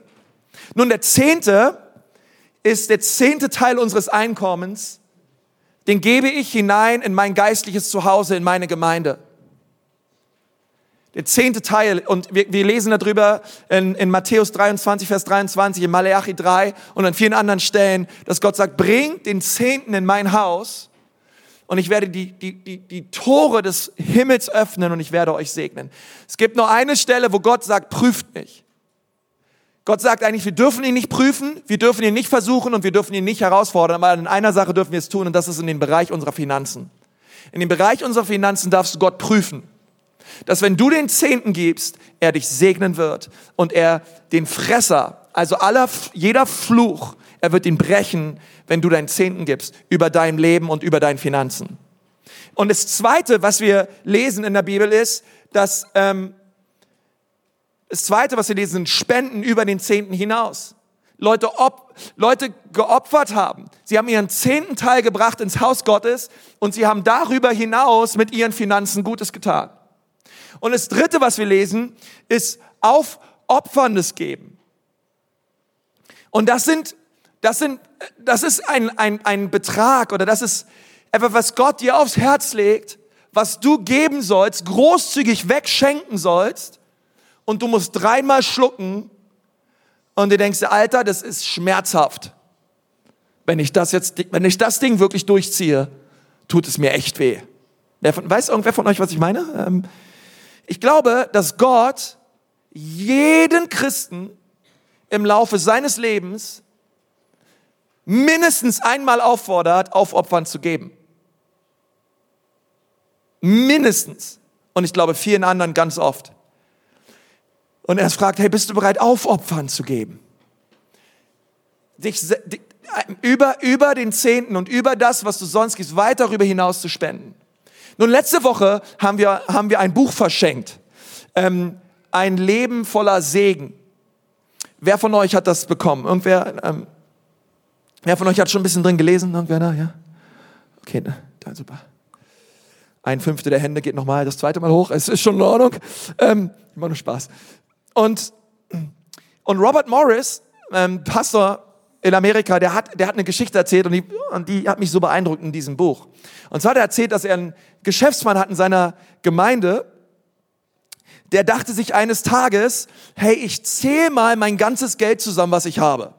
Nun, der Zehnte ist der zehnte Teil unseres Einkommens. Den gebe ich hinein in mein geistliches Zuhause, in meine Gemeinde der zehnte Teil, und wir, wir lesen darüber in, in Matthäus 23, Vers 23, in Malachi 3 und an vielen anderen Stellen, dass Gott sagt, bringt den Zehnten in mein Haus und ich werde die, die, die, die Tore des Himmels öffnen und ich werde euch segnen. Es gibt nur eine Stelle, wo Gott sagt, prüft mich. Gott sagt eigentlich, wir dürfen ihn nicht prüfen, wir dürfen ihn nicht versuchen und wir dürfen ihn nicht herausfordern, aber in einer Sache dürfen wir es tun und das ist in dem Bereich unserer Finanzen. In dem Bereich unserer Finanzen darfst du Gott prüfen dass wenn du den Zehnten gibst, er dich segnen wird und er den Fresser, also aller, jeder Fluch, er wird ihn brechen, wenn du deinen Zehnten gibst über dein Leben und über deine Finanzen. Und das Zweite, was wir lesen in der Bibel ist, dass ähm, das Zweite, was wir lesen, sind Spenden über den Zehnten hinaus. Leute, ob, Leute geopfert haben. Sie haben ihren zehnten Teil gebracht ins Haus Gottes und sie haben darüber hinaus mit ihren Finanzen Gutes getan. Und das dritte, was wir lesen, ist aufopferndes Geben. Und das sind, das sind, das ist ein, ein, ein Betrag oder das ist etwas, was Gott dir aufs Herz legt, was du geben sollst, großzügig wegschenken sollst und du musst dreimal schlucken und du denkst, Alter, das ist schmerzhaft. Wenn ich das jetzt, wenn ich das Ding wirklich durchziehe, tut es mir echt weh. Wer von, weiß irgendwer von euch, was ich meine? Ähm, ich glaube, dass Gott jeden Christen im Laufe seines Lebens mindestens einmal auffordert, Aufopfern zu geben. Mindestens. Und ich glaube vielen anderen ganz oft. Und er fragt, hey, bist du bereit, Aufopfern zu geben? Dich, über, über den Zehnten und über das, was du sonst gibst, weit darüber hinaus zu spenden. Nun, letzte Woche haben wir, haben wir ein Buch verschenkt. Ähm, ein Leben voller Segen. Wer von euch hat das bekommen? Irgendwer, ähm, wer von euch hat schon ein bisschen drin gelesen? Irgendwer da? Ja? Okay, ne? da, super. Ein Fünftel der Hände geht nochmal das zweite Mal hoch. Es ist schon in Ordnung. Ähm, immer nur Spaß. Und, und Robert Morris, ähm, Pastor in Amerika, der hat, der hat eine Geschichte erzählt und die, und die hat mich so beeindruckt in diesem Buch. Und zwar hat er erzählt, dass er einen Geschäftsmann hat in seiner Gemeinde, der dachte sich eines Tages, hey, ich zähle mal mein ganzes Geld zusammen, was ich habe.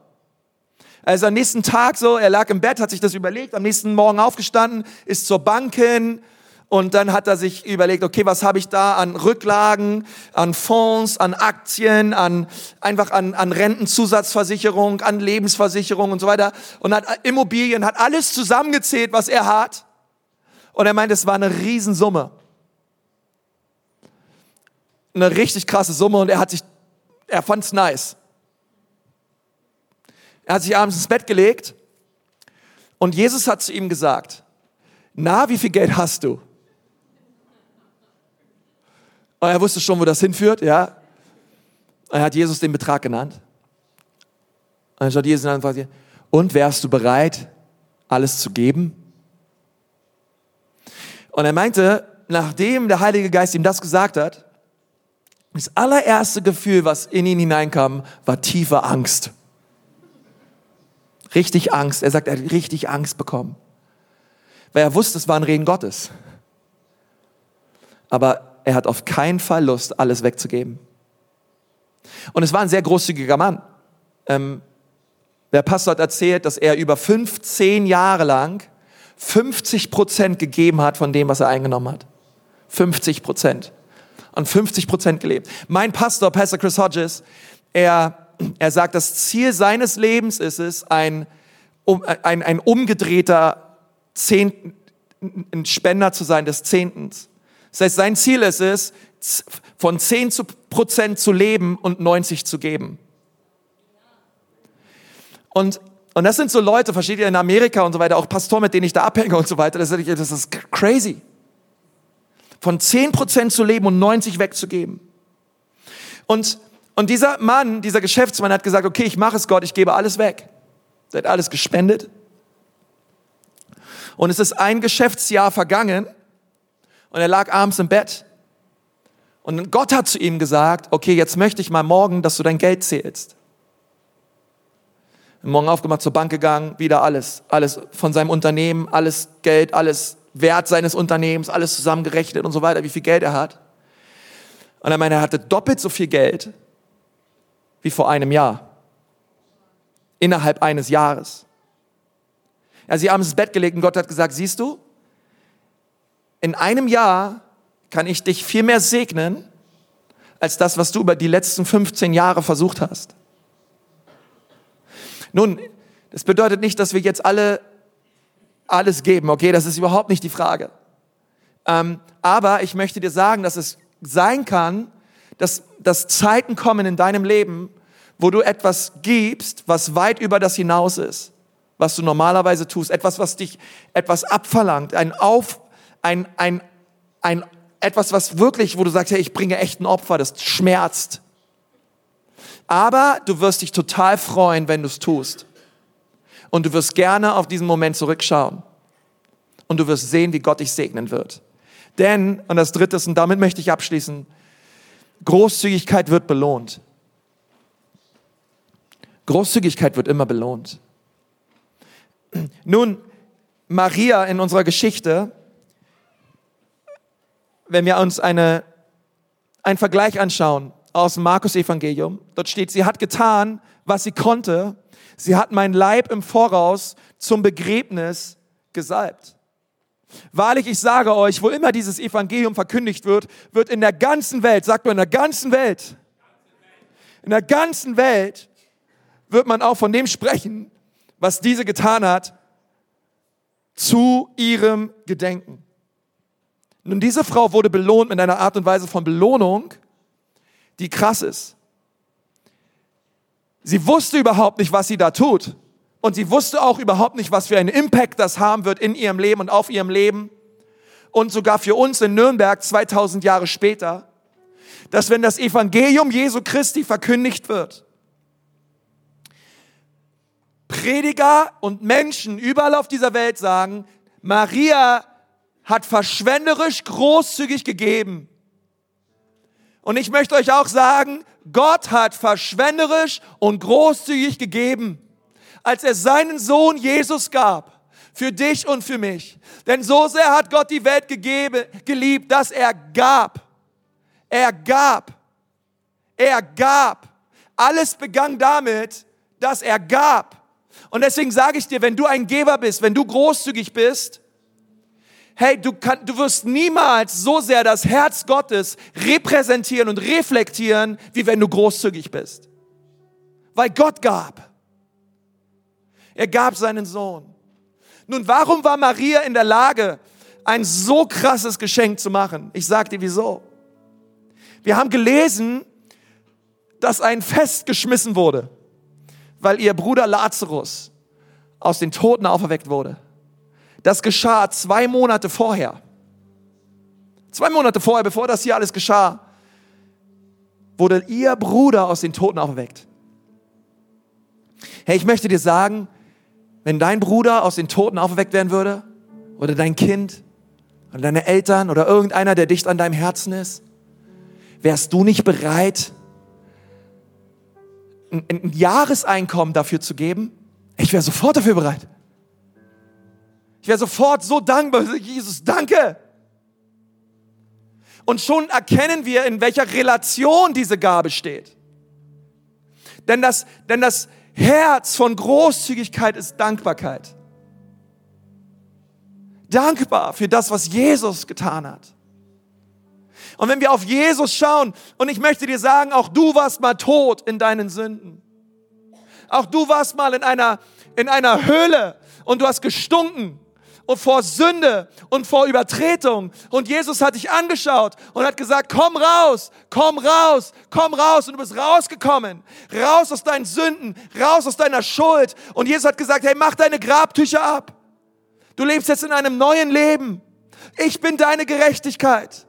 Also am nächsten Tag so, er lag im Bett, hat sich das überlegt, am nächsten Morgen aufgestanden, ist zur Bank hin, und dann hat er sich überlegt, okay, was habe ich da an Rücklagen, an Fonds, an Aktien, an einfach an, an Rentenzusatzversicherung, an Lebensversicherung und so weiter. Und hat Immobilien, hat alles zusammengezählt, was er hat. Und er meint, es war eine Riesensumme. Eine richtig krasse Summe und er hat sich, er fand's nice. Er hat sich abends ins Bett gelegt und Jesus hat zu ihm gesagt, na, wie viel Geld hast du? Und er wusste schon, wo das hinführt, ja. Er hat Jesus den Betrag genannt. Und dann schaut Jesus an und fragt, und wärst du bereit, alles zu geben? Und er meinte, nachdem der Heilige Geist ihm das gesagt hat, das allererste Gefühl, was in ihn hineinkam, war tiefe Angst. Richtig Angst. Er sagt, er hat richtig Angst bekommen. Weil er wusste, es war ein Reden Gottes. Aber er hat auf keinen Fall Lust, alles wegzugeben. Und es war ein sehr großzügiger Mann. Ähm, der Pastor hat erzählt, dass er über 15 Jahre lang 50 Prozent gegeben hat von dem, was er eingenommen hat. 50 Prozent. Und 50 Prozent gelebt. Mein Pastor, Pastor Chris Hodges, er, er sagt, das Ziel seines Lebens ist es, ein, ein, ein umgedrehter Zehnt, ein Spender zu sein des Zehntens. Das heißt, sein Ziel ist es, von 10 Prozent zu leben und 90 zu geben. Und, und das sind so Leute, versteht ihr, in Amerika und so weiter, auch Pastoren, mit denen ich da abhänge und so weiter, das ist crazy. Von 10 Prozent zu leben und 90 wegzugeben. Und, und dieser Mann, dieser Geschäftsmann hat gesagt, okay, ich mache es Gott, ich gebe alles weg. Er hat alles gespendet. Und es ist ein Geschäftsjahr vergangen und er lag abends im Bett. Und Gott hat zu ihm gesagt, okay, jetzt möchte ich mal morgen, dass du dein Geld zählst. Morgen aufgemacht, zur Bank gegangen, wieder alles, alles von seinem Unternehmen, alles Geld, alles Wert seines Unternehmens, alles zusammengerechnet und so weiter, wie viel Geld er hat. Und er meinte, er hatte doppelt so viel Geld wie vor einem Jahr. Innerhalb eines Jahres. Er hat sich abends ins Bett gelegt und Gott hat gesagt, siehst du, in einem Jahr kann ich dich viel mehr segnen, als das, was du über die letzten 15 Jahre versucht hast. Nun, das bedeutet nicht, dass wir jetzt alle alles geben, okay? Das ist überhaupt nicht die Frage. Ähm, aber ich möchte dir sagen, dass es sein kann, dass, dass Zeiten kommen in deinem Leben, wo du etwas gibst, was weit über das hinaus ist, was du normalerweise tust. Etwas, was dich etwas abverlangt, ein Auf, ein, ein, ein, etwas, was wirklich, wo du sagst, hey, ich bringe echt ein Opfer, das schmerzt. Aber du wirst dich total freuen, wenn du es tust. Und du wirst gerne auf diesen Moment zurückschauen. Und du wirst sehen, wie Gott dich segnen wird. Denn, und das dritte ist, und damit möchte ich abschließen, Großzügigkeit wird belohnt. Großzügigkeit wird immer belohnt. Nun, Maria in unserer Geschichte wenn wir uns eine, einen Vergleich anschauen aus dem Markus-Evangelium, dort steht, sie hat getan, was sie konnte. Sie hat mein Leib im Voraus zum Begräbnis gesalbt. Wahrlich, ich sage euch, wo immer dieses Evangelium verkündigt wird, wird in der ganzen Welt, sagt man in der ganzen Welt, in der ganzen Welt wird man auch von dem sprechen, was diese getan hat, zu ihrem Gedenken. Nun, diese Frau wurde belohnt mit einer Art und Weise von Belohnung, die krass ist. Sie wusste überhaupt nicht, was sie da tut. Und sie wusste auch überhaupt nicht, was für einen Impact das haben wird in ihrem Leben und auf ihrem Leben. Und sogar für uns in Nürnberg 2000 Jahre später, dass wenn das Evangelium Jesu Christi verkündigt wird, Prediger und Menschen überall auf dieser Welt sagen, Maria hat verschwenderisch großzügig gegeben. Und ich möchte euch auch sagen, Gott hat verschwenderisch und großzügig gegeben, als er seinen Sohn Jesus gab, für dich und für mich. Denn so sehr hat Gott die Welt gegeben, geliebt, dass er gab. Er gab. Er gab. Alles begann damit, dass er gab. Und deswegen sage ich dir, wenn du ein Geber bist, wenn du großzügig bist, hey, du, kann, du wirst niemals so sehr das Herz Gottes repräsentieren und reflektieren, wie wenn du großzügig bist. Weil Gott gab. Er gab seinen Sohn. Nun, warum war Maria in der Lage, ein so krasses Geschenk zu machen? Ich sag dir wieso. Wir haben gelesen, dass ein Fest geschmissen wurde, weil ihr Bruder Lazarus aus den Toten auferweckt wurde. Das geschah zwei Monate vorher. Zwei Monate vorher, bevor das hier alles geschah, wurde ihr Bruder aus den Toten auferweckt. Hey, ich möchte dir sagen, wenn dein Bruder aus den Toten auferweckt werden würde, oder dein Kind, oder deine Eltern, oder irgendeiner, der dicht an deinem Herzen ist, wärst du nicht bereit, ein, ein Jahreseinkommen dafür zu geben? Ich wäre sofort dafür bereit. Ich wäre sofort so dankbar. Jesus, danke. Und schon erkennen wir, in welcher Relation diese Gabe steht. Denn das, denn das Herz von Großzügigkeit ist Dankbarkeit. Dankbar für das, was Jesus getan hat. Und wenn wir auf Jesus schauen, und ich möchte dir sagen, auch du warst mal tot in deinen Sünden. Auch du warst mal in einer, in einer Höhle und du hast gestunken und vor Sünde und vor Übertretung. Und Jesus hat dich angeschaut und hat gesagt, komm raus, komm raus, komm raus. Und du bist rausgekommen, raus aus deinen Sünden, raus aus deiner Schuld. Und Jesus hat gesagt, hey, mach deine Grabtücher ab. Du lebst jetzt in einem neuen Leben. Ich bin deine Gerechtigkeit.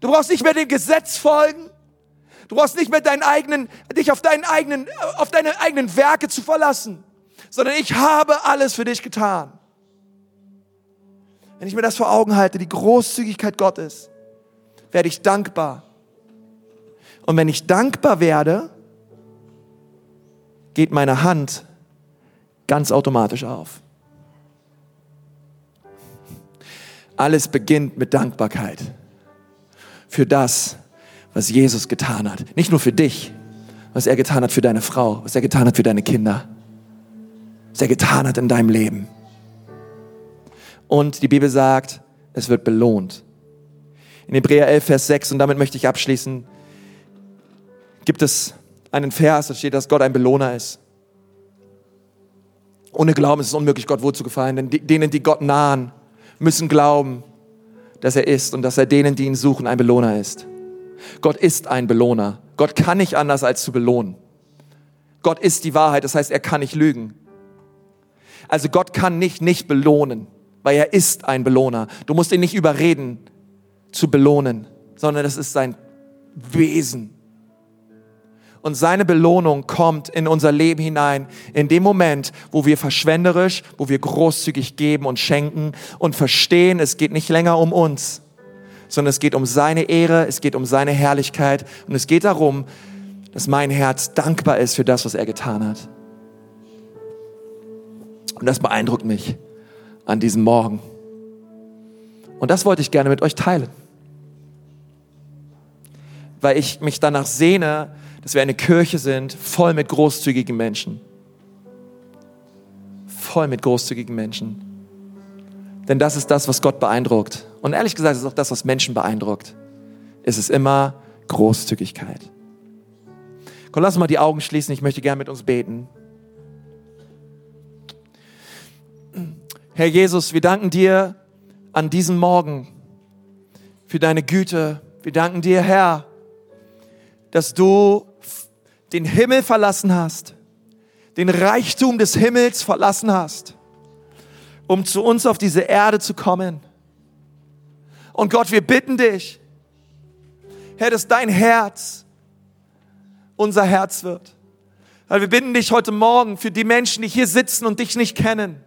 Du brauchst nicht mehr dem Gesetz folgen. Du brauchst nicht mehr deinen eigenen, dich auf deinen eigenen, auf deine eigenen Werke zu verlassen, sondern ich habe alles für dich getan. Wenn ich mir das vor Augen halte, die Großzügigkeit Gottes, werde ich dankbar. Und wenn ich dankbar werde, geht meine Hand ganz automatisch auf. Alles beginnt mit Dankbarkeit für das, was Jesus getan hat. Nicht nur für dich, was er getan hat für deine Frau, was er getan hat für deine Kinder, was er getan hat in deinem Leben. Und die Bibel sagt, es wird belohnt. In Hebräer 11, Vers 6, und damit möchte ich abschließen, gibt es einen Vers, da steht, dass Gott ein Belohner ist. Ohne Glauben ist es unmöglich, Gott wohl zu gefallen, denn denen, die Gott nahen, müssen glauben, dass er ist und dass er denen, die ihn suchen, ein Belohner ist. Gott ist ein Belohner. Gott kann nicht anders als zu belohnen. Gott ist die Wahrheit, das heißt, er kann nicht lügen. Also Gott kann nicht nicht belohnen weil er ist ein Belohner. Du musst ihn nicht überreden zu belohnen, sondern das ist sein Wesen. Und seine Belohnung kommt in unser Leben hinein, in dem Moment, wo wir verschwenderisch, wo wir großzügig geben und schenken und verstehen, es geht nicht länger um uns, sondern es geht um seine Ehre, es geht um seine Herrlichkeit und es geht darum, dass mein Herz dankbar ist für das, was er getan hat. Und das beeindruckt mich an diesem Morgen. Und das wollte ich gerne mit euch teilen. Weil ich mich danach sehne, dass wir eine Kirche sind, voll mit großzügigen Menschen. Voll mit großzügigen Menschen. Denn das ist das, was Gott beeindruckt. Und ehrlich gesagt ist auch das, was Menschen beeindruckt. Es ist immer Großzügigkeit. Komm, lass mal die Augen schließen. Ich möchte gerne mit uns beten. Herr Jesus, wir danken dir an diesem Morgen für deine Güte. Wir danken dir, Herr, dass du den Himmel verlassen hast, den Reichtum des Himmels verlassen hast, um zu uns auf diese Erde zu kommen. Und Gott, wir bitten dich, Herr, dass dein Herz unser Herz wird. Weil wir bitten dich heute Morgen für die Menschen, die hier sitzen und dich nicht kennen,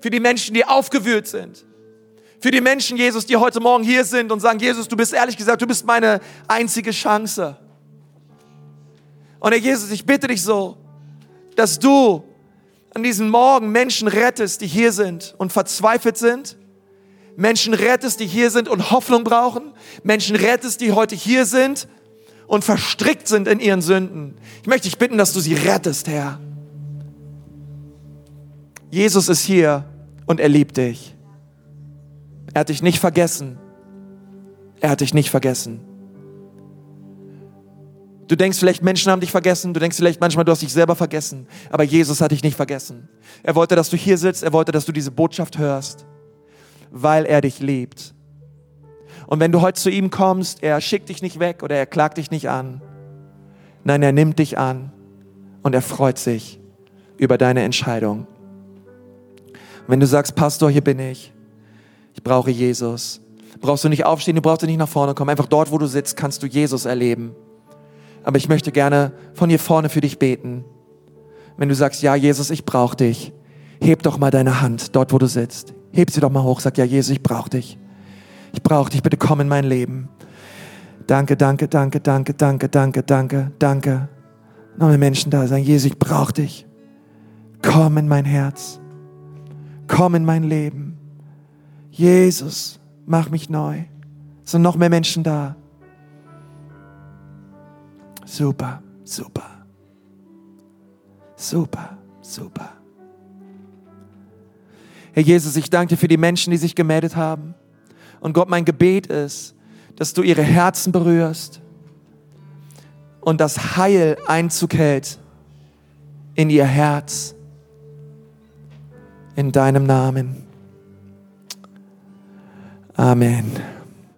für die Menschen, die aufgewühlt sind, für die Menschen, Jesus, die heute Morgen hier sind und sagen, Jesus, du bist ehrlich gesagt, du bist meine einzige Chance. Und Herr Jesus, ich bitte dich so, dass du an diesem Morgen Menschen rettest, die hier sind und verzweifelt sind. Menschen rettest, die hier sind und Hoffnung brauchen. Menschen rettest, die heute hier sind und verstrickt sind in ihren Sünden. Ich möchte dich bitten, dass du sie rettest, Herr. Jesus ist hier und er liebt dich. Er hat dich nicht vergessen. Er hat dich nicht vergessen. Du denkst vielleicht, Menschen haben dich vergessen. Du denkst vielleicht manchmal, du hast dich selber vergessen. Aber Jesus hat dich nicht vergessen. Er wollte, dass du hier sitzt. Er wollte, dass du diese Botschaft hörst, weil er dich liebt. Und wenn du heute zu ihm kommst, er schickt dich nicht weg oder er klagt dich nicht an. Nein, er nimmt dich an und er freut sich über deine Entscheidung. Wenn du sagst, Pastor, hier bin ich ich brauche Jesus. Brauchst du nicht aufstehen, du brauchst nicht nach vorne kommen. Einfach dort, wo du sitzt, kannst du Jesus erleben. Aber ich möchte gerne von hier vorne für dich beten. Wenn du sagst, ja, Jesus, ich brauche dich, heb doch mal deine Hand dort, wo du sitzt. Heb sie doch mal hoch, sag, ja, Jesus, ich brauche dich. Ich brauche dich, bitte komm in mein Leben. Danke, danke, danke, danke, danke, danke, danke, danke. Noch mehr Menschen da sagen, Jesus, ich brauche dich. Komm in mein Herz. Komm in mein Leben. Jesus, mach mich neu. Es sind noch mehr Menschen da. Super, super. Super, super. Herr Jesus, ich danke dir für die Menschen, die sich gemeldet haben. Und Gott, mein Gebet ist, dass du ihre Herzen berührst und das Heil Einzug hält in ihr Herz. In deinem Namen. Amen.